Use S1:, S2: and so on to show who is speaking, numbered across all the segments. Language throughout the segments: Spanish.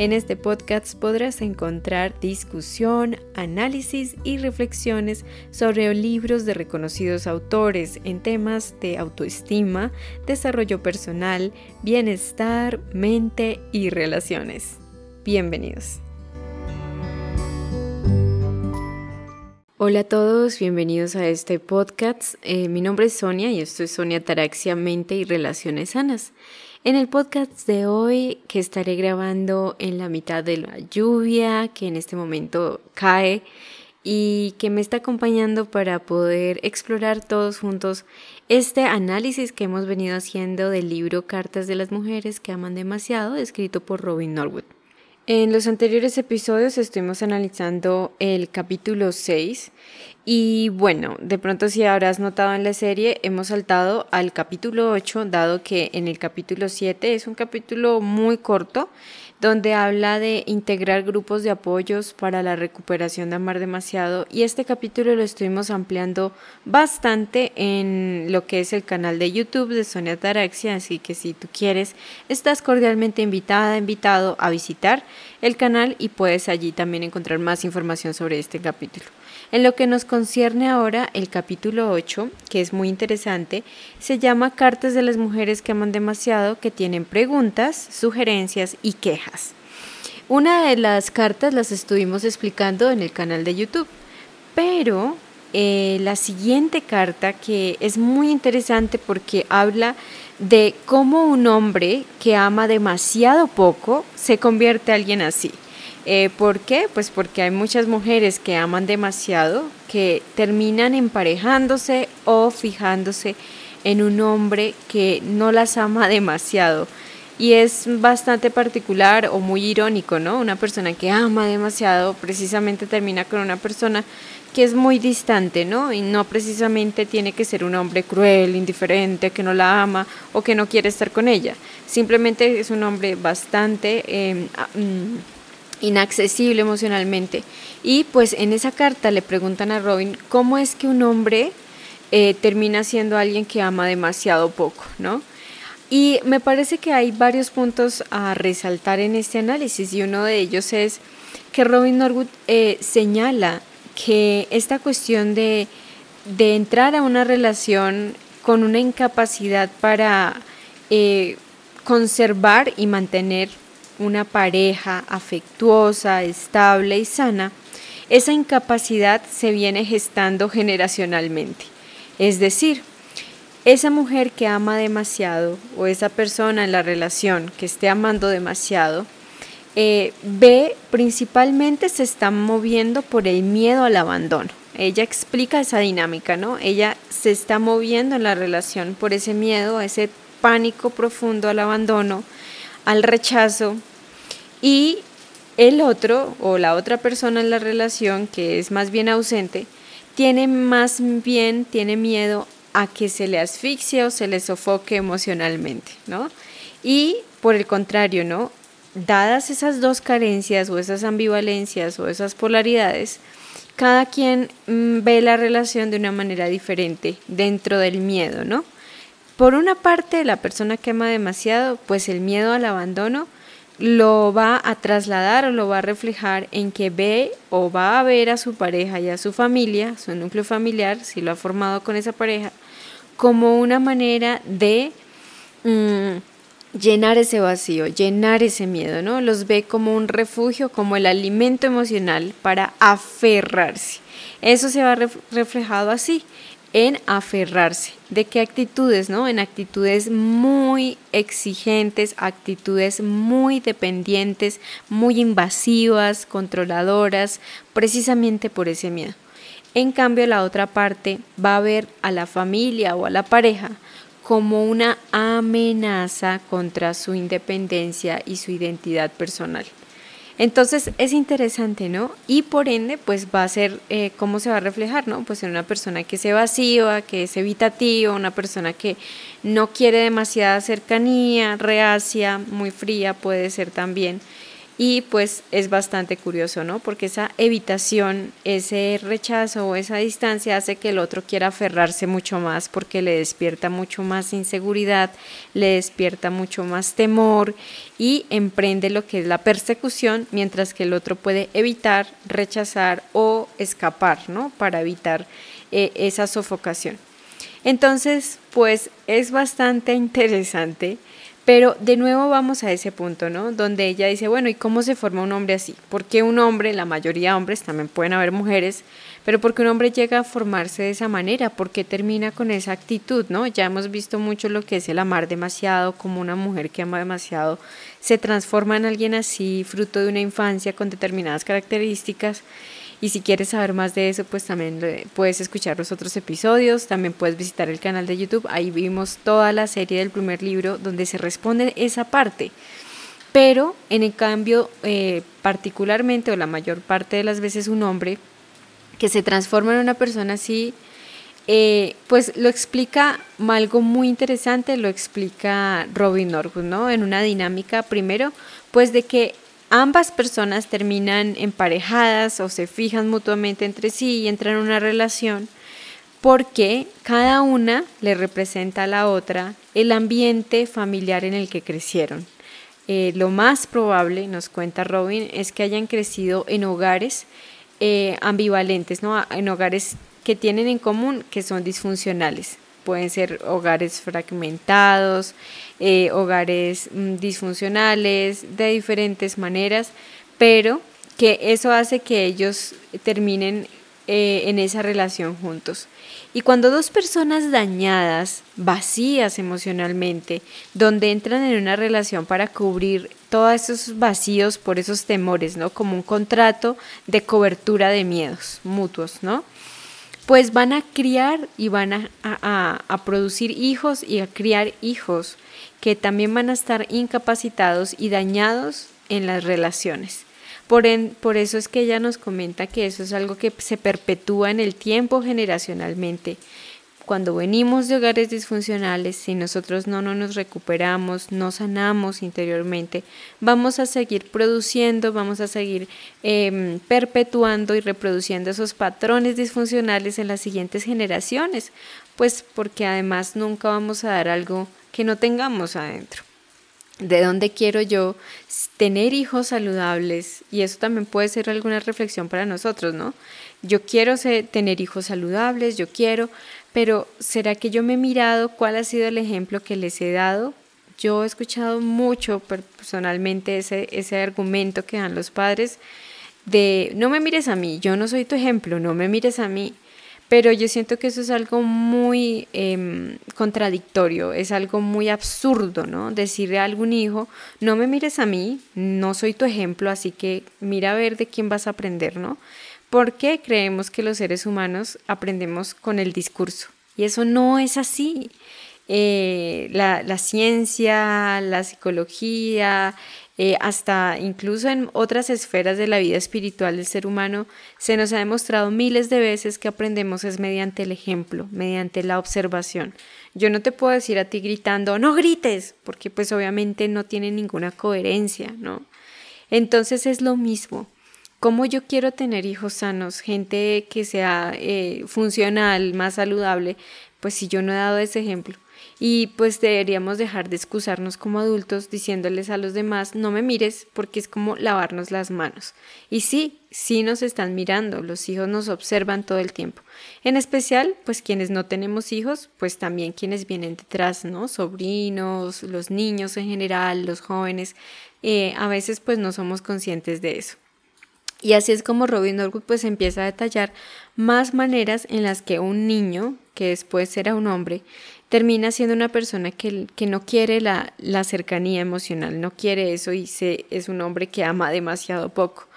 S1: En este podcast podrás encontrar discusión, análisis y reflexiones sobre libros de reconocidos autores en temas de autoestima, desarrollo personal, bienestar, mente y relaciones. Bienvenidos. Hola a todos, bienvenidos a este podcast. Eh, mi nombre es Sonia y esto es Sonia Taraxia, Mente y Relaciones Sanas. En el podcast de hoy, que estaré grabando en la mitad de la lluvia, que en este momento cae y que me está acompañando para poder explorar todos juntos este análisis que hemos venido haciendo del libro Cartas de las Mujeres que aman demasiado, escrito por Robin Norwood. En los anteriores episodios estuvimos analizando el capítulo 6 y bueno, de pronto si habrás notado en la serie hemos saltado al capítulo 8 dado que en el capítulo 7 es un capítulo muy corto donde habla de integrar grupos de apoyos para la recuperación de amar demasiado y este capítulo lo estuvimos ampliando bastante en lo que es el canal de YouTube de Sonia Taraxia, así que si tú quieres, estás cordialmente invitada, invitado a visitar el canal y puedes allí también encontrar más información sobre este capítulo. En lo que nos concierne ahora, el capítulo 8, que es muy interesante, se llama Cartas de las mujeres que aman demasiado, que tienen preguntas, sugerencias y quejas. Una de las cartas las estuvimos explicando en el canal de YouTube, pero eh, la siguiente carta que es muy interesante porque habla de cómo un hombre que ama demasiado poco se convierte en alguien así. Eh, ¿Por qué? Pues porque hay muchas mujeres que aman demasiado, que terminan emparejándose o fijándose en un hombre que no las ama demasiado. Y es bastante particular o muy irónico, ¿no? Una persona que ama demasiado precisamente termina con una persona que es muy distante, ¿no? Y no precisamente tiene que ser un hombre cruel, indiferente, que no la ama o que no quiere estar con ella. Simplemente es un hombre bastante... Em, mm, inaccesible emocionalmente. Y pues en esa carta le preguntan a Robin cómo es que un hombre eh, termina siendo alguien que ama demasiado poco, ¿no? Y me parece que hay varios puntos a resaltar en este análisis y uno de ellos es que Robin Norwood eh, señala que esta cuestión de, de, entrar a una relación con una incapacidad para eh, conservar y mantener una pareja afectuosa, estable y sana, esa incapacidad se viene gestando generacionalmente. Es decir, esa mujer que ama demasiado o esa persona en la relación que esté amando demasiado, eh, ve principalmente se está moviendo por el miedo al abandono. Ella explica esa dinámica, ¿no? Ella se está moviendo en la relación por ese miedo, ese pánico profundo al abandono, al rechazo, y el otro o la otra persona en la relación que es más bien ausente, tiene más bien, tiene miedo a que se le asfixie o se le sofoque emocionalmente, ¿no? Y por el contrario, ¿no? Dadas esas dos carencias o esas ambivalencias o esas polaridades, cada quien mm, ve la relación de una manera diferente dentro del miedo, ¿no? Por una parte, la persona que ama demasiado, pues el miedo al abandono, lo va a trasladar o lo va a reflejar en que ve o va a ver a su pareja y a su familia, su núcleo familiar, si lo ha formado con esa pareja, como una manera de mm, llenar ese vacío, llenar ese miedo, ¿no? Los ve como un refugio, como el alimento emocional para aferrarse. Eso se va reflejado así en aferrarse. ¿De qué actitudes? ¿no? En actitudes muy exigentes, actitudes muy dependientes, muy invasivas, controladoras, precisamente por ese miedo. En cambio, la otra parte va a ver a la familia o a la pareja como una amenaza contra su independencia y su identidad personal. Entonces es interesante, ¿no? Y por ende, pues va a ser eh, cómo se va a reflejar, ¿no? Pues en una persona que es evasiva, que es evitativa, una persona que no quiere demasiada cercanía, reacia, muy fría puede ser también. Y pues es bastante curioso, ¿no? Porque esa evitación, ese rechazo o esa distancia hace que el otro quiera aferrarse mucho más porque le despierta mucho más inseguridad, le despierta mucho más temor y emprende lo que es la persecución, mientras que el otro puede evitar, rechazar o escapar, ¿no? Para evitar eh, esa sofocación. Entonces, pues es bastante interesante pero de nuevo vamos a ese punto, ¿no? Donde ella dice, bueno, ¿y cómo se forma un hombre así? Porque un hombre, la mayoría de hombres, también pueden haber mujeres, pero porque un hombre llega a formarse de esa manera, porque termina con esa actitud, ¿no? Ya hemos visto mucho lo que es el amar demasiado, como una mujer que ama demasiado se transforma en alguien así, fruto de una infancia con determinadas características y si quieres saber más de eso, pues también puedes escuchar los otros episodios, también puedes visitar el canal de YouTube, ahí vimos toda la serie del primer libro donde se responde esa parte. Pero en el cambio, eh, particularmente o la mayor parte de las veces un hombre que se transforma en una persona así, eh, pues lo explica algo muy interesante, lo explica Robin Norwood, ¿no? En una dinámica, primero, pues de que ambas personas terminan emparejadas o se fijan mutuamente entre sí y entran en una relación porque cada una le representa a la otra el ambiente familiar en el que crecieron. Eh, lo más probable, nos cuenta Robin, es que hayan crecido en hogares eh, ambivalentes, ¿no? en hogares que tienen en común que son disfuncionales pueden ser hogares fragmentados, eh, hogares mm, disfuncionales, de diferentes maneras, pero que eso hace que ellos terminen eh, en esa relación juntos. Y cuando dos personas dañadas, vacías emocionalmente, donde entran en una relación para cubrir todos esos vacíos por esos temores, ¿no? Como un contrato de cobertura de miedos mutuos, ¿no? pues van a criar y van a, producir hijos y a criar hijos que también van a estar incapacitados y dañados en las relaciones. Por, por, eso es que ella nos comenta que eso es algo que se perpetúa en el tiempo generacionalmente cuando venimos de hogares disfuncionales, si nosotros no, no nos recuperamos, no sanamos interiormente, vamos a seguir produciendo, vamos a seguir em, perpetuando y reproduciendo esos patrones disfuncionales en las siguientes generaciones, pues porque además nunca vamos a dar algo que no tengamos adentro. ¿De dónde quiero yo tener hijos saludables? Y eso también puede ser alguna reflexión para nosotros, ¿no? Yo quiero tener hijos saludables, yo quiero, pero ¿será que yo me he mirado cuál ha sido el ejemplo que les he dado? Yo he escuchado mucho personalmente ese, ese argumento que dan los padres de no me mires a mí, yo no soy tu ejemplo, no me mires a mí. Pero yo siento que eso es algo muy em, contradictorio, es algo muy absurdo, ¿no? Decirle a algún hijo, no me mires a mí, no soy tu ejemplo, así que mira a ver de quién vas a aprender, ¿no? porque creemos que los seres humanos aprendemos con el discurso. Y eso no es así. Eh, la, ciencia, la psicología, eh, hasta incluso en otras esferas de la vida espiritual del ser humano, se nos ha demostrado miles de veces que aprendemos es mediante el ejemplo, mediante la observación. Yo no te puedo decir a ti gritando, no grites, porque pues obviamente no tiene ninguna coherencia, ¿no? Entonces es lo mismo. ¿Cómo yo quiero tener hijos sanos, gente que sea eh, funcional, más saludable? Pues si yo no he dado ese ejemplo. Y pues deberíamos dejar de excusarnos como adultos diciéndoles a los demás, no me mires porque es como lavarnos las manos. Y sí, sí nos están mirando, los hijos nos observan todo el tiempo. En especial, pues quienes no tenemos hijos, pues también quienes vienen detrás, ¿no? Sobrinos, los niños en general, los jóvenes, eh, a veces pues no somos conscientes de eso. Y así es como Robin Norwood pues empieza a detallar más maneras en las que un niño, que después será un hombre, termina siendo una persona que, que no quiere la, la, cercanía emocional, no quiere eso y se, es un hombre que ama demasiado poco.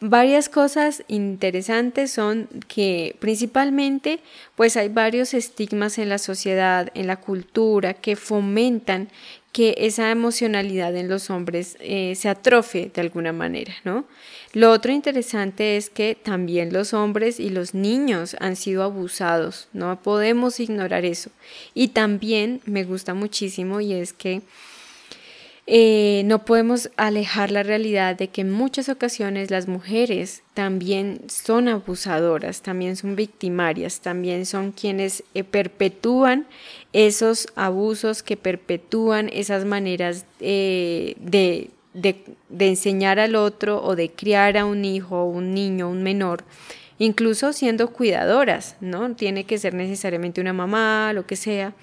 S1: Varias cosas interesantes son que principalmente pues hay varios estigmas en la sociedad, en la cultura que fomentan que esa emocionalidad en los hombres eh, se atrofie de alguna manera, ¿no? Lo otro interesante es que también los hombres y los niños han sido abusados, no podemos ignorar eso. Y también me gusta muchísimo y es que eh, no podemos alejar la realidad de que en muchas ocasiones las mujeres también son abusadoras, también son victimarias, también son quienes eh, perpetúan esos abusos, que perpetúan esas maneras eh, de, de, de enseñar al otro o de criar a un hijo, un niño, un menor incluso siendo cuidadoras, ¿no? Tiene que ser necesariamente una mamá, lo que sea,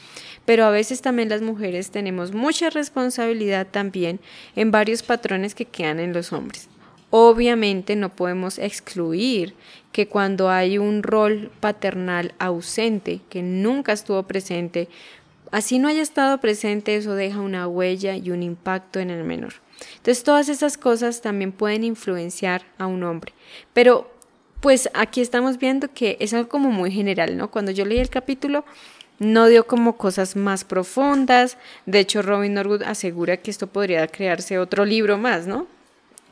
S1: pero a veces también las mujeres tenemos mucha responsabilidad también en varios patrones que quedan en los hombres. Obviamente no podemos excluir que cuando hay un rol paternal ausente, que nunca estuvo presente, así no haya estado presente, eso deja una huella y un impacto en el menor. Entonces todas esas cosas también pueden influenciar a un hombre. Pero pues aquí estamos viendo que es algo como muy general, ¿no? Cuando yo leí el capítulo, no dio como cosas más profundas. De hecho, Robin Norwood asegura que esto podría crearse otro libro más, ¿no?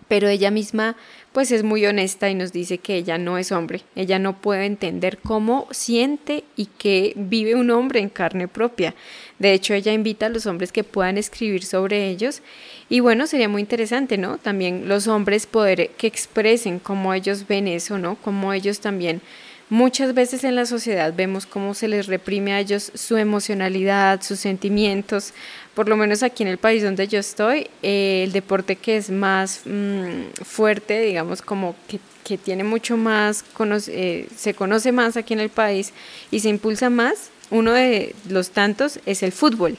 S1: Pero ella misma pues es muy honesta y nos dice que ella no es hombre, ella no puede entender cómo siente y que vive un hombre en carne propia. De hecho, ella invita a los hombres que puedan escribir sobre ellos y bueno, sería muy interesante, ¿no? También los hombres poder que expresen cómo ellos ven eso, ¿no? Cómo ellos también Muchas veces en la sociedad vemos cómo se les reprime a ellos su emocionalidad, sus sentimientos. Por lo menos aquí en el país donde yo estoy, eh, el deporte que es más mm, fuerte, digamos, como que, que tiene mucho más, eh, se conoce más aquí en el país y se impulsa más, uno de los tantos es el fútbol.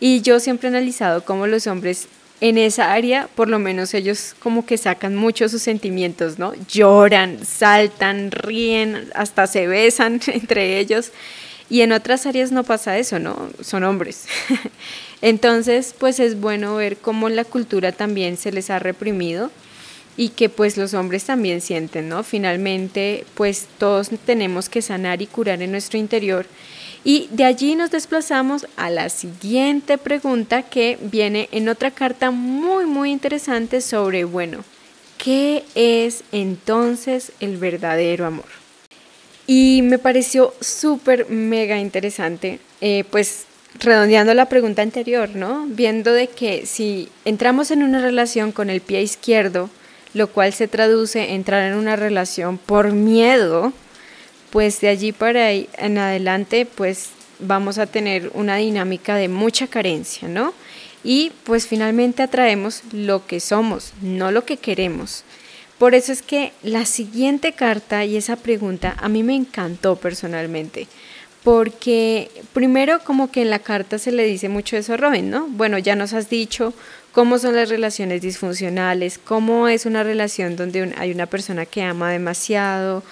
S1: Y yo siempre he analizado cómo los hombres en esa área, por lo menos ellos como que sacan mucho sus sentimientos, ¿no? Lloran, saltan, ríen, hasta se besan entre ellos. Y en otras áreas no pasa eso, ¿no? Son hombres. Entonces, pues es bueno ver cómo la cultura también se les ha reprimido y que pues los hombres también sienten, ¿no? Finalmente, pues todos tenemos que sanar y curar en nuestro interior y de allí nos desplazamos a la siguiente pregunta que viene en otra carta muy, muy interesante sobre, bueno, ¿qué es entonces el verdadero amor? Y me pareció súper, mega interesante, eh, pues redondeando la pregunta anterior, ¿no? Viendo de que si entramos en una relación con el pie izquierdo, lo cual se traduce en entrar en una relación por miedo, pues de allí para ahí en adelante pues vamos a tener una dinámica de mucha carencia, ¿no? Y pues finalmente atraemos lo que somos, no lo que queremos. Por eso es que la siguiente carta y esa pregunta a mí me encantó personalmente, porque primero como que en la carta se le dice mucho eso a Robin, ¿no? Bueno, ya nos has dicho cómo son las relaciones disfuncionales, cómo es una relación donde hay una persona que ama demasiado,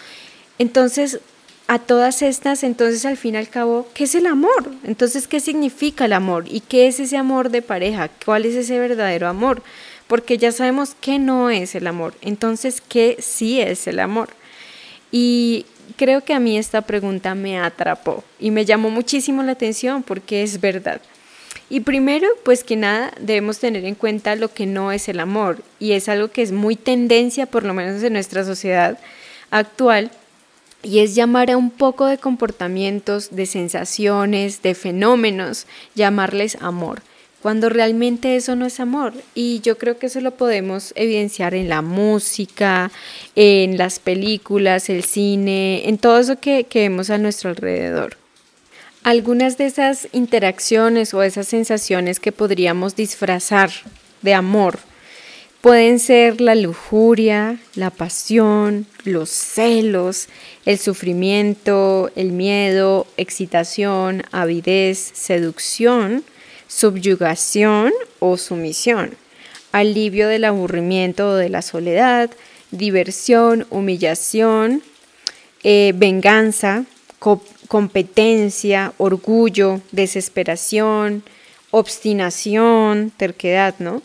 S1: entonces, a todas estas, entonces al fin y al cabo, ¿qué es el amor? Entonces, ¿qué significa el amor? ¿Y qué es ese amor de pareja? ¿Cuál es ese verdadero amor? Porque ya sabemos que no es el amor. Entonces, ¿qué sí es el amor? Y creo que a mí esta pregunta me atrapó y me llamó muchísimo la atención porque es verdad. Y primero, pues que nada, debemos tener en cuenta lo que no es el amor y es algo que es muy tendencia, por lo menos en nuestra sociedad actual, y es llamar a un poco de comportamientos, de sensaciones, de fenómenos, llamarles amor, cuando realmente eso no es amor. Y yo creo que eso lo podemos evidenciar en la música, en las películas, el cine, en todo eso que, vemos a nuestro alrededor. Algunas de esas interacciones o esas sensaciones que podríamos disfrazar de amor, Pueden ser la lujuria, la pasión, los celos, el sufrimiento, el miedo, excitación, avidez, seducción, subyugación o sumisión, alivio del aburrimiento o de la soledad, diversión, humillación, eh, venganza, competencia, orgullo, desesperación, obstinación, terquedad, ¿no?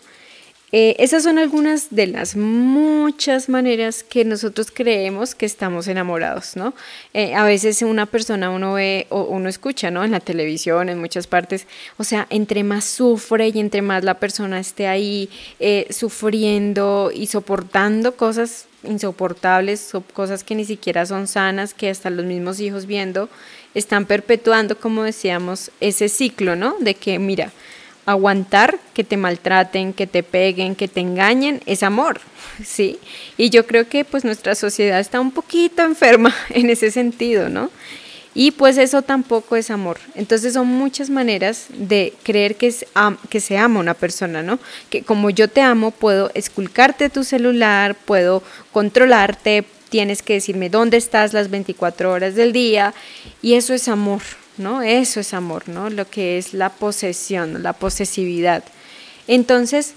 S1: Eh, esas son algunas de las muchas maneras que nosotros creemos que estamos enamorados, ¿no? Eh, a veces una persona uno ve o uno escucha, ¿no? En la televisión, en muchas partes, o sea, entre más sufre y entre más la persona esté ahí eh, sufriendo y soportando cosas insoportables, cosas que ni siquiera son sanas, que hasta los mismos hijos viendo, están perpetuando, como decíamos, ese ciclo, ¿no? De que, mira, aguantar que te maltraten, que te peguen, que te engañen, es amor, ¿sí? Y yo creo que pues nuestra sociedad está un poquito enferma en ese sentido, ¿no? Y pues eso tampoco es amor. Entonces son muchas maneras de creer que, es, que se ama una persona, ¿no? Que como yo te amo, puedo esculcarte tu celular, puedo controlarte, tienes que decirme dónde estás las 24 horas del día y eso es amor, ¿no? Eso es amor, ¿no? Lo que es la posesión, la posesividad. Entonces,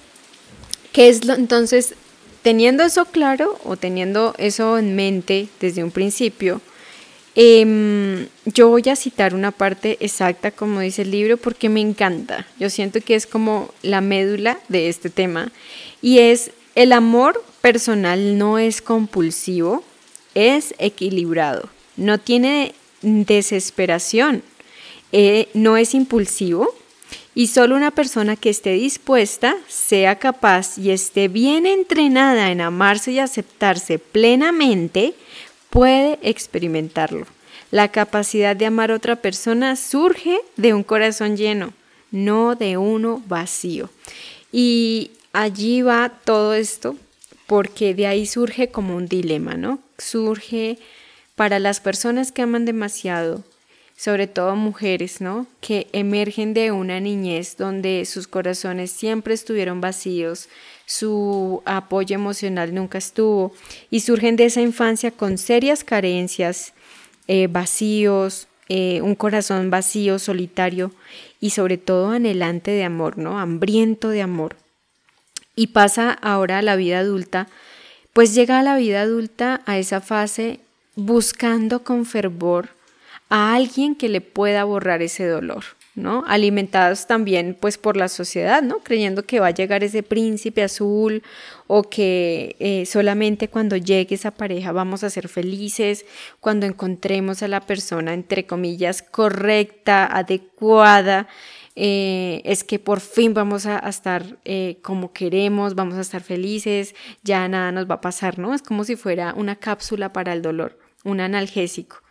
S1: ¿qué es lo entonces teniendo eso claro o teniendo eso en mente desde un principio? Em, yo voy a citar una parte exacta, como dice el libro, porque me encanta. Yo siento que es como la médula de este tema. Y es, el amor personal no es compulsivo, es equilibrado. No tiene desesperación, eh, no es impulsivo. Y solo una persona que esté dispuesta, sea capaz y esté bien entrenada en amarse y aceptarse plenamente, puede experimentarlo. La capacidad de amar a otra persona surge de un corazón lleno, no de uno vacío. Y allí va todo esto porque de ahí surge como un dilema, ¿no? Surge para las personas que aman demasiado, sobre todo mujeres, ¿no? Que emergen de una niñez donde sus corazones siempre estuvieron vacíos, su apoyo emocional nunca estuvo y surgen de esa infancia con serias carencias, eh, vacíos, eh, un corazón vacío, solitario y sobre todo anhelante de amor, ¿no? Hambriento de amor. Y pasa ahora a la vida adulta, pues llega a la vida adulta a esa fase buscando con fervor a alguien que le pueda borrar ese dolor. ¿no? Alimentados también pues por la sociedad, ¿no? Creyendo que va a llegar ese príncipe azul o que eh, solamente cuando llegue esa pareja vamos a ser felices, cuando encontremos a la persona entre comillas correcta, adecuada, eh, es que por fin vamos a, estar eh, como queremos, vamos a estar felices, ya nada nos va a pasar, ¿no? Es como si fuera una cápsula para el dolor, un analgésico.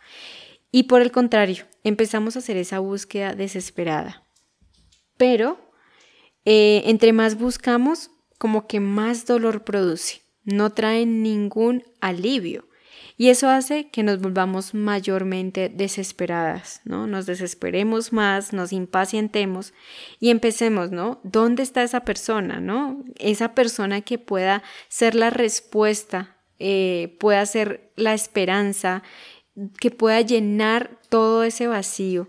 S1: Y por el contrario, empezamos a hacer esa búsqueda desesperada. Pero eh, entre más buscamos, como que más dolor produce. No trae ningún alivio. Y eso hace que nos volvamos mayormente desesperadas, ¿no? Nos desesperemos más, nos impacientemos y empecemos, ¿no? ¿Dónde está esa persona, ¿no? Esa persona que pueda ser la respuesta, eh, pueda ser la esperanza, que pueda llenar todo ese vacío.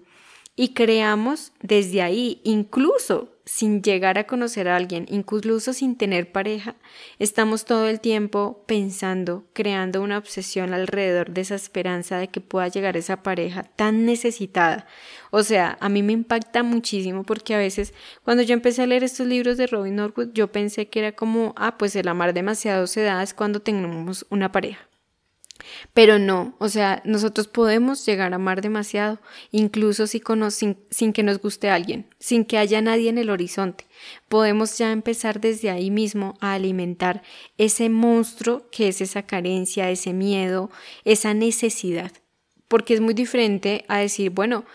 S1: Y creamos desde ahí, incluso sin llegar a conocer a alguien, incluso sin tener pareja, estamos todo el tiempo pensando, creando una obsesión alrededor de esa esperanza de que pueda llegar esa pareja tan necesitada. O sea, a mí me impacta muchísimo porque a veces cuando yo empecé a leer estos libros de Robin Norwood, yo pensé que era como, ah, pues el amar demasiado se da es cuando tenemos una pareja. Pero no, o sea, nosotros podemos llegar a amar demasiado, incluso si sin, sin, que nos guste alguien, sin que haya nadie en el horizonte. Podemos ya empezar desde ahí mismo a alimentar ese monstruo que es esa carencia, ese miedo, esa necesidad. Porque es muy diferente a decir, bueno,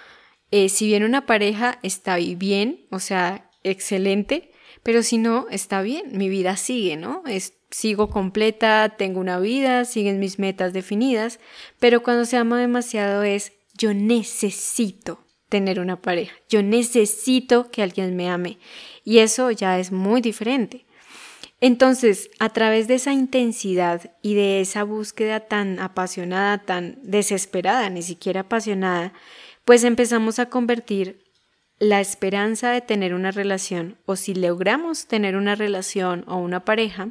S1: eh, si viene una pareja, está bien, o sea, excelente, pero si no, está bien, mi vida sigue, ¿no? Sigo completa, tengo una vida, siguen mis metas definidas, pero cuando se ama demasiado es yo necesito tener una pareja, yo necesito que alguien me ame y eso ya es muy diferente. Entonces, a través de esa intensidad y de esa búsqueda tan apasionada, tan desesperada, ni siquiera apasionada, pues empezamos a convertir la esperanza de tener una relación o si logramos tener una relación o una pareja,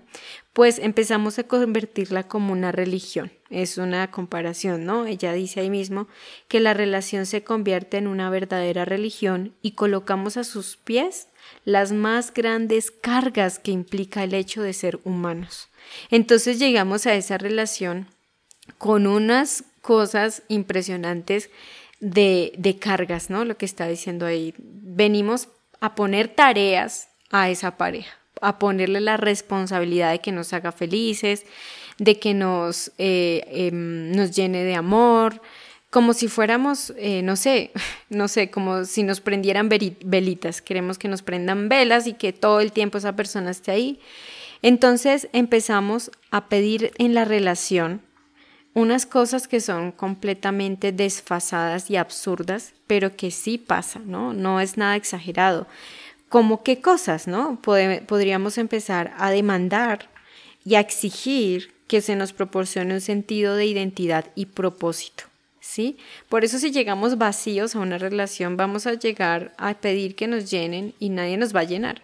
S1: pues empezamos a convertirla como una religión. Es una comparación, ¿no? Ella dice ahí mismo que la relación se convierte en una verdadera religión y colocamos a sus pies las más grandes cargas que implica el hecho de ser humanos. Entonces llegamos a esa relación con unas cosas impresionantes de, cargas, ¿no? Lo que está diciendo ahí. Venimos a poner tareas a esa pareja, a ponerle la responsabilidad de que nos haga felices, de que nos, eh, em, nos llene de amor, como si fuéramos, eh, no sé, no sé, como si nos prendieran velitas. Queremos que nos prendan velas y que todo el tiempo esa persona esté ahí. Entonces empezamos a pedir en la relación unas cosas que son completamente desfasadas y absurdas, pero que sí pasa, ¿no? No es nada exagerado. ¿Cómo qué cosas, no? podríamos empezar a demandar y a exigir que se nos proporcione un sentido de identidad y propósito. ¿Sí? Por eso si llegamos vacíos a una relación vamos a llegar a pedir que nos llenen y nadie nos va a llenar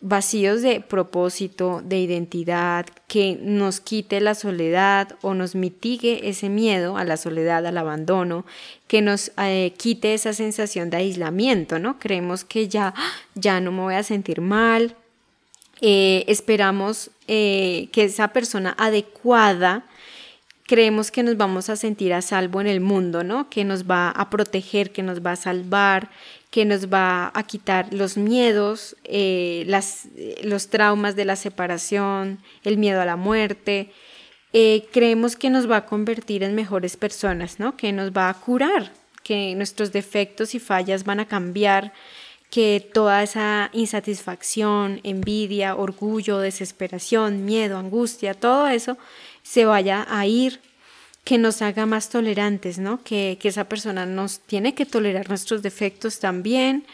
S1: vacíos de propósito, de identidad, que nos quite la soledad o nos mitigue ese miedo a la soledad, al abandono, que nos eh, quite esa sensación de aislamiento, ¿no? Creemos que ya, ya no me voy a sentir mal, eh, esperamos eh, que esa persona adecuada creemos que nos vamos a sentir a salvo en el mundo, ¿no? Que nos va a proteger, que nos va a salvar, que nos va a quitar los miedos, eh, las, los traumas de la separación, el miedo a la muerte. Eh, creemos que nos va a convertir en mejores personas, ¿no? Que nos va a curar, que nuestros defectos y fallas van a cambiar, que toda esa insatisfacción, envidia, orgullo, desesperación, miedo, angustia, todo eso se vaya a ir, que nos haga más tolerantes, ¿no? Que, que esa persona nos tiene que tolerar nuestros defectos también.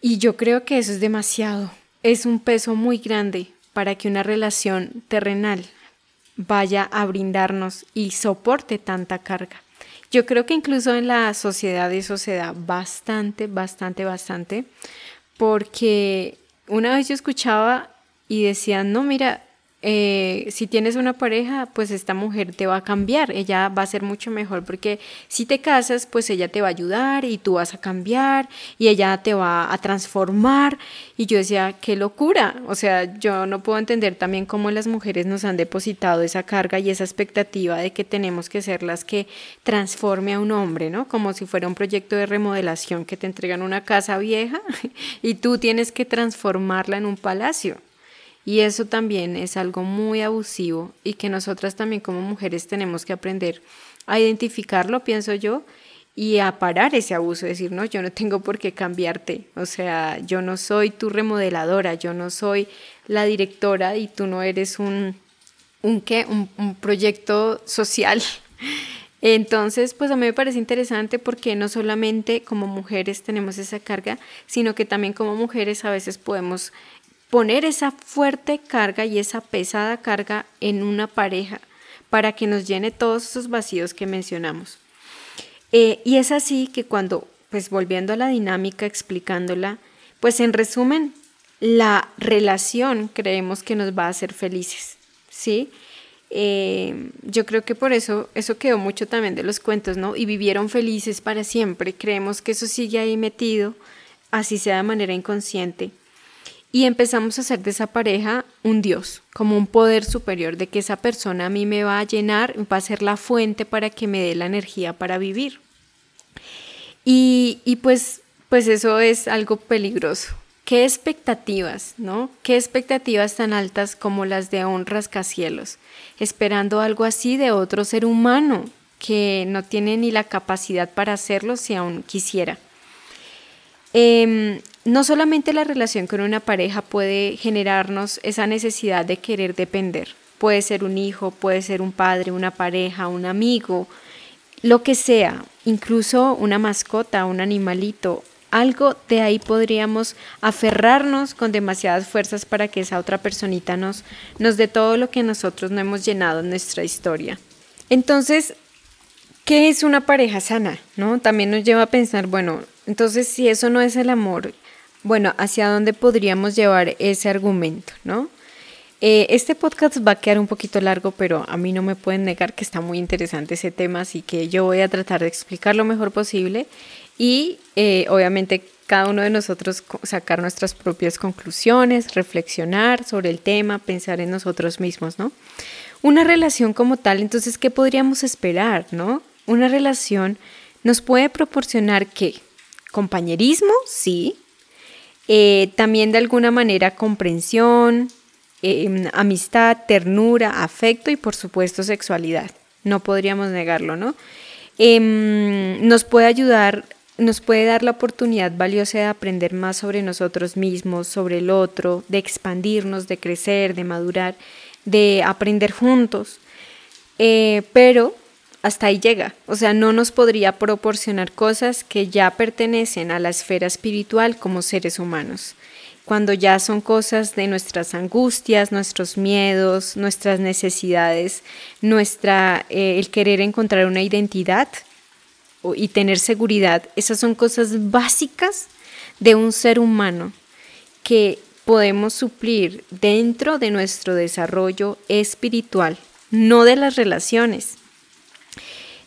S1: Y yo creo que eso es demasiado. Es un peso muy grande para que una relación terrenal vaya a brindarnos y soporte tanta carga. Yo creo que incluso en la sociedad eso se da bastante, bastante, bastante, porque una vez yo escuchaba y decían, no, mira, eh, si tienes una pareja, pues esta mujer te va a cambiar, ella va a ser mucho mejor porque si te casas, pues ella te va a ayudar y tú vas a cambiar y ella te va a transformar. Y yo decía, qué locura, o sea, yo no puedo entender también cómo las mujeres nos han depositado esa carga y esa expectativa de que tenemos que ser las que transforme a un hombre, ¿no? Como si fuera un proyecto de remodelación que te entregan una casa vieja y tú tienes que transformarla en un palacio. Y eso también es algo muy abusivo y que nosotras también como mujeres tenemos que aprender a identificarlo, pienso yo, y a parar ese abuso, decir, no, yo no tengo por qué cambiarte, o sea, yo no soy tu remodeladora, yo no soy la directora y tú no eres un, un qué, un, un proyecto social. Entonces, pues a mí me parece interesante porque no solamente como mujeres tenemos esa carga, sino que también como mujeres a veces podemos poner esa fuerte carga y esa pesada carga en una pareja para que nos llene todos esos vacíos que mencionamos. Eh, y es así que cuando, pues volviendo a la dinámica, explicándola, pues en resumen, la relación creemos que nos va a hacer felices, ¿sí? Eh, yo creo que por eso eso quedó mucho también de los cuentos, ¿no? Y vivieron felices para siempre. Creemos que eso sigue ahí metido, así sea de manera inconsciente y empezamos a hacer de esa pareja un Dios, como un poder superior, de que esa persona a mí me va a llenar, va a ser la fuente para que me dé la energía para vivir. Y, y pues, pues eso es algo peligroso. ¿Qué expectativas, no? ¿Qué expectativas tan altas como las de un rascacielos? Esperando algo así de otro ser humano que no tiene ni la capacidad para hacerlo si aún quisiera. Eh, no solamente la relación con una pareja puede generarnos esa necesidad de querer depender. Puede ser un hijo, puede ser un padre, una pareja, un amigo, lo que sea, incluso una mascota, un animalito. Algo de ahí podríamos aferrarnos con demasiadas fuerzas para que esa otra personita nos, nos dé todo lo que nosotros no hemos llenado en nuestra historia. Entonces, ¿qué es una pareja sana? ¿No? También nos lleva a pensar, bueno, entonces si eso no es el amor, bueno, ¿hacia dónde podríamos llevar ese argumento, no? Eh, este podcast va a quedar un poquito largo, pero a mí no me pueden negar que está muy interesante ese tema, así que yo voy a tratar de explicar lo mejor posible y eh, obviamente cada uno de nosotros sacar nuestras propias conclusiones, reflexionar sobre el tema, pensar en nosotros mismos, ¿no? Una relación como tal, entonces, ¿qué podríamos esperar, no? Una relación nos puede proporcionar qué? Compañerismo, sí, eh, también de alguna manera comprensión, em, amistad, ternura, afecto y por supuesto sexualidad. No podríamos negarlo, ¿no? em, nos puede ayudar, nos puede dar la oportunidad valiosa de aprender más sobre nosotros mismos, sobre el otro, de expandirnos, de crecer, de madurar, de aprender juntos. Eh, pero hasta ahí llega. O sea, no nos podría proporcionar cosas que ya pertenecen a la esfera espiritual como seres humanos. Cuando ya son cosas de nuestras angustias, nuestros miedos, nuestras necesidades, nuestra, eh, el querer encontrar una identidad y tener seguridad, esas son cosas básicas de un ser humano que podemos suplir dentro de nuestro desarrollo espiritual, no de las relaciones.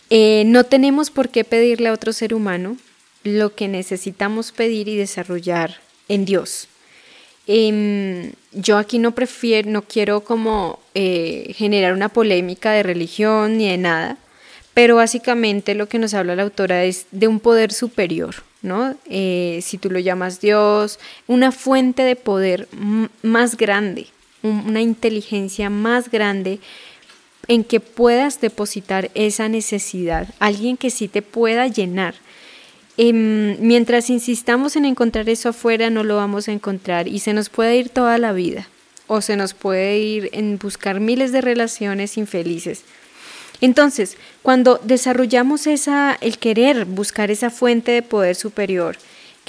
S1: Eh, no tenemos por qué pedirle a otro ser humano lo que necesitamos pedir y desarrollar en Dios. Em, yo aquí no prefiero, no quiero como eh, generar una polémica de religión ni de nada, pero básicamente lo que nos habla la autora es de un poder superior, ¿no? Eh, si tú lo llamas Dios, una fuente de poder más grande, una inteligencia más grande en que puedas depositar esa necesidad, alguien que sí te pueda llenar. Em, mientras insistamos en encontrar eso afuera, no lo vamos a encontrar y se nos puede ir toda la vida o se nos puede ir en buscar miles de relaciones infelices. Entonces, cuando desarrollamos esa, el querer buscar esa fuente de poder superior,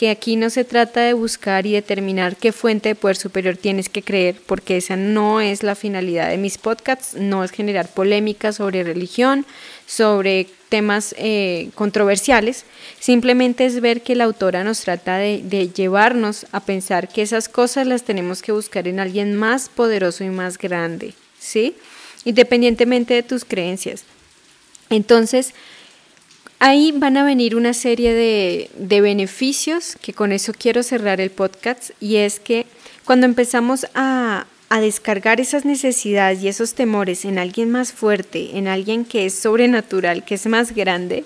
S1: que aquí no se trata de buscar y determinar qué fuente de poder superior tienes que creer, porque esa no es la finalidad de mis podcasts, no es generar polémicas sobre religión, sobre temas eh, controversiales, simplemente es ver que la autora nos trata de, de llevarnos a pensar que esas cosas las tenemos que buscar en alguien más poderoso y más grande, ¿sí? Independientemente de tus creencias. Entonces, Ahí van a venir una serie de, beneficios que con eso quiero cerrar el podcast y es que cuando empezamos a, a descargar esas necesidades y esos temores en alguien más fuerte, en alguien que es sobrenatural, que es más grande,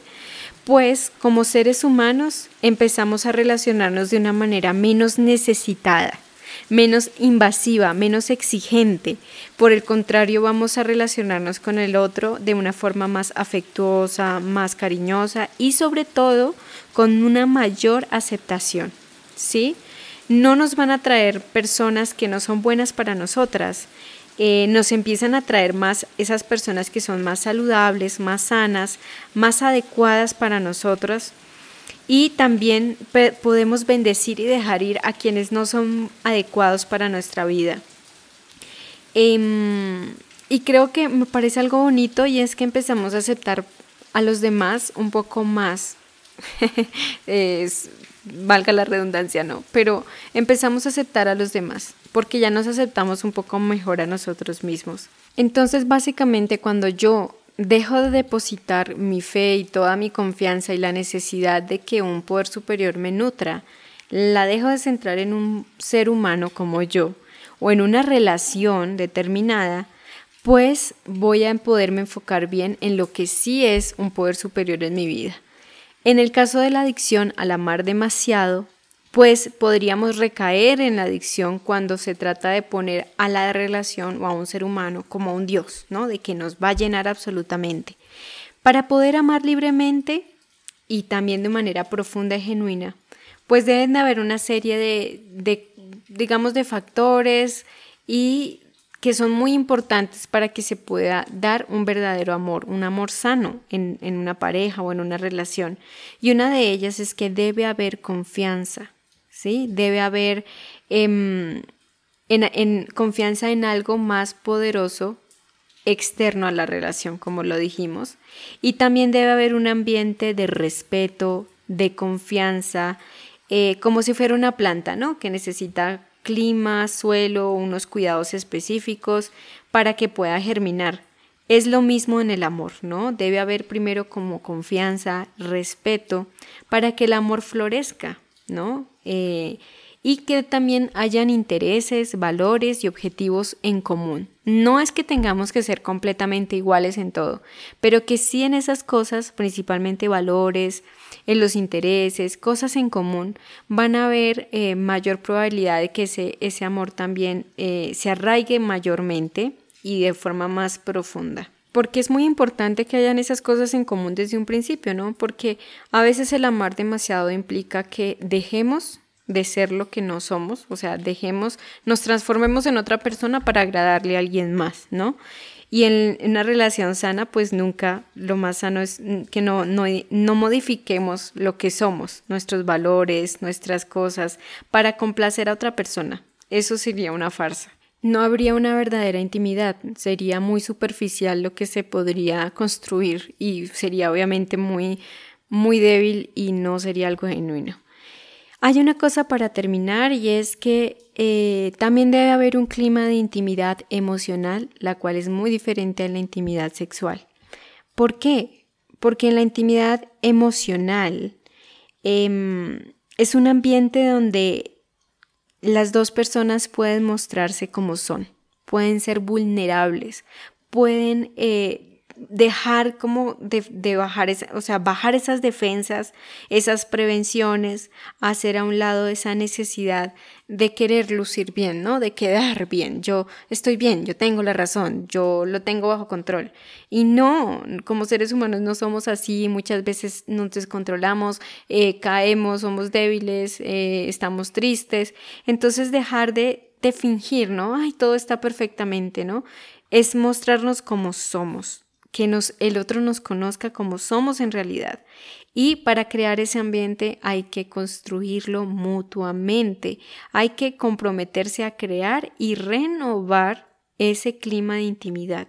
S1: pues como seres humanos empezamos a relacionarnos de una manera menos necesitada menos invasiva, menos exigente. Por el contrario, vamos a relacionarnos con el otro de una forma más afectuosa, más cariñosa y sobre todo con una mayor aceptación. ¿Sí? No nos van a traer personas que no son buenas para nosotras. Eh, nos empiezan a traer más esas personas que son más saludables, más sanas, más adecuadas para nosotros y también podemos bendecir y dejar ir a quienes no son adecuados para nuestra vida. Em, y creo que me parece algo bonito y es que empezamos a aceptar a los demás un poco más. es, valga la redundancia, no, pero empezamos a aceptar a los demás porque ya nos aceptamos un poco mejor a nosotros mismos. Entonces, básicamente, cuando yo dejo de depositar mi fe y toda mi confianza y la necesidad de que un poder superior me nutra, la dejo de centrar en un ser humano como yo o en una relación determinada, pues voy a poderme enfocar bien en lo que sí es un poder superior en mi vida. En el caso de la adicción al amar demasiado, pues podríamos recaer en la adicción cuando se trata de poner a la relación o a un ser humano como un Dios, ¿no? De que nos va a llenar absolutamente. Para poder amar libremente y también de manera profunda y genuina, pues deben de haber una serie de, digamos, de factores y que son muy importantes para que se pueda dar un verdadero amor, un amor sano en una pareja o en una relación. Y una de ellas es que debe haber confianza. Debe haber em, en, confianza en algo más poderoso externo a la relación, como lo dijimos. Y también debe haber un ambiente de respeto, de confianza, eh, como si fuera una planta, ¿no? Que necesita clima, suelo, unos cuidados específicos para que pueda germinar. Es lo mismo en el amor, ¿no? Debe haber primero como confianza, respeto, para que el amor florezca, ¿no? Eh, y que también hayan intereses, valores y objetivos en común. No es que tengamos que ser completamente iguales en todo, pero que sí en esas cosas, principalmente valores, en los intereses, cosas en común, van a haber eh, mayor probabilidad de que ese, ese amor también eh, se arraigue mayormente y de forma más profunda. Porque es muy importante que hayan esas cosas en común desde un principio, ¿no? Porque a veces el amar demasiado implica que dejemos de ser lo que no somos, o sea, dejemos, nos transformemos en otra persona para agradarle a alguien más, ¿no? Y en, una relación sana, pues nunca lo más sano es que no, no, no modifiquemos lo que somos, nuestros valores, nuestras cosas, para complacer a otra persona. Eso sería una farsa no habría una verdadera intimidad, sería muy superficial lo que se podría construir y sería obviamente muy, muy débil y no sería algo genuino. Hay una cosa para terminar y es que eh, también debe haber un clima de intimidad emocional, la cual es muy diferente a la intimidad sexual. ¿Por qué? Porque en la intimidad emocional em, es un ambiente donde las dos personas pueden mostrarse como son, pueden ser vulnerables, pueden eh, dejar como de, bajar, o sea, bajar esas defensas, esas prevenciones, hacer a un lado esa necesidad de querer lucir bien, ¿no? De quedar bien. Yo estoy bien, yo tengo la razón, yo lo tengo bajo control. Y no, como seres humanos no somos así, muchas veces nos descontrolamos, eh, caemos, somos débiles, eh, estamos tristes. Entonces dejar de, de fingir, ¿no? Ay, todo está perfectamente, ¿no? Es mostrarnos como somos que el otro nos conozca como somos en realidad. Y para crear ese ambiente hay que construirlo mutuamente, hay que comprometerse a crear y renovar ese clima de intimidad.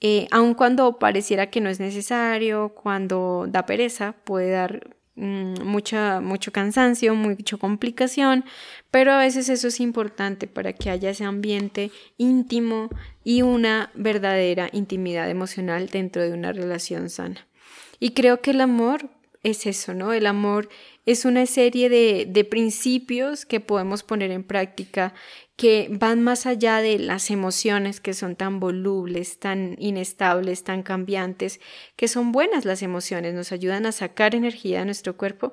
S1: Eh, aun cuando pareciera que no es necesario, cuando da pereza, puede dar mucha, mucho cansancio, mucha complicación, pero a veces eso es importante para que haya ese ambiente íntimo y una verdadera intimidad emocional dentro de una relación sana. Y creo que el amor es eso, ¿no? El amor es una serie de, de principios que podemos poner en práctica que van más allá de las emociones que son tan volubles, tan inestables, tan cambiantes, que son buenas las emociones, nos ayudan a sacar energía de nuestro cuerpo,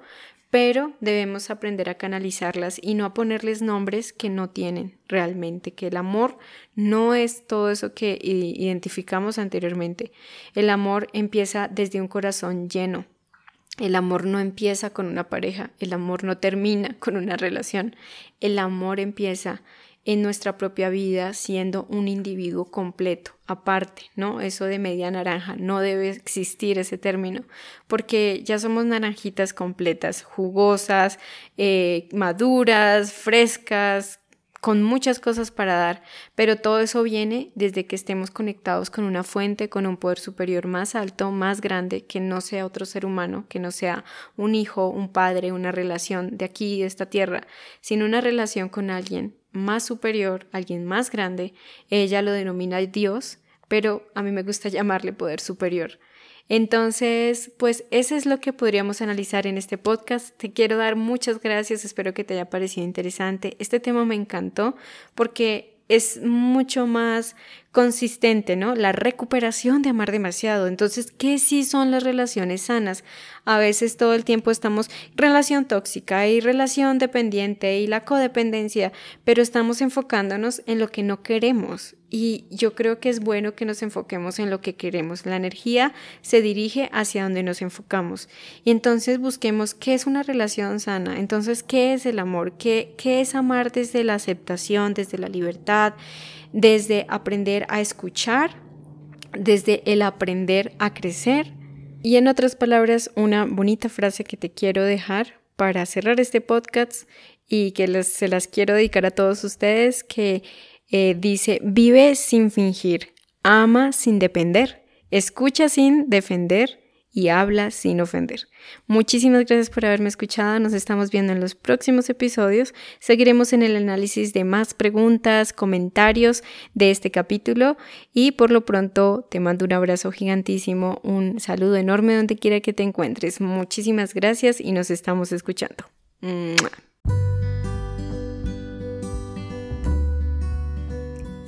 S1: pero debemos aprender a canalizarlas y no a ponerles nombres que no tienen realmente, que el amor no es todo eso que identificamos anteriormente. El amor empieza desde un corazón lleno. El amor no empieza con una pareja, el amor no termina con una relación, el amor empieza en nuestra propia vida siendo un individuo completo, aparte, ¿no? Eso de media naranja, no debe existir ese término, porque ya somos naranjitas completas, jugosas, eh, maduras, frescas, con muchas cosas para dar, pero todo eso viene desde que estemos conectados con una fuente, con un poder superior más alto, más grande, que no sea otro ser humano, que no sea un hijo, un padre, una relación de aquí, de esta tierra, sino una relación con alguien más superior, alguien más grande, ella lo denomina Dios, pero a mí me gusta llamarle poder superior. Entonces, pues eso es lo que podríamos analizar en este podcast. Te quiero dar muchas gracias, espero que te haya parecido interesante. Este tema me encantó porque es mucho más consistente, ¿no? La recuperación de amar demasiado. Entonces, ¿qué sí son las relaciones sanas? A veces todo el tiempo estamos relación tóxica y relación dependiente y la codependencia, pero estamos enfocándonos en lo que no queremos. Y yo creo que es bueno que nos enfoquemos en lo que queremos. La energía se dirige hacia donde nos enfocamos. Y entonces busquemos qué es una relación sana. Entonces, ¿qué es el amor? ¿Qué, qué es amar desde la aceptación, desde la libertad? Desde aprender a escuchar, desde el aprender a crecer. Y en otras palabras, una bonita frase que te quiero dejar para cerrar este podcast y que se las quiero dedicar a todos ustedes, que eh, dice, vive sin fingir, ama sin depender, escucha sin defender y habla sin ofender. Muchísimas gracias por haberme escuchado. Nos estamos viendo en los próximos episodios. Seguiremos en el análisis de más preguntas, comentarios de este capítulo y por lo pronto te mando un abrazo gigantísimo, un saludo enorme donde quiera que te encuentres. Muchísimas gracias y nos estamos escuchando.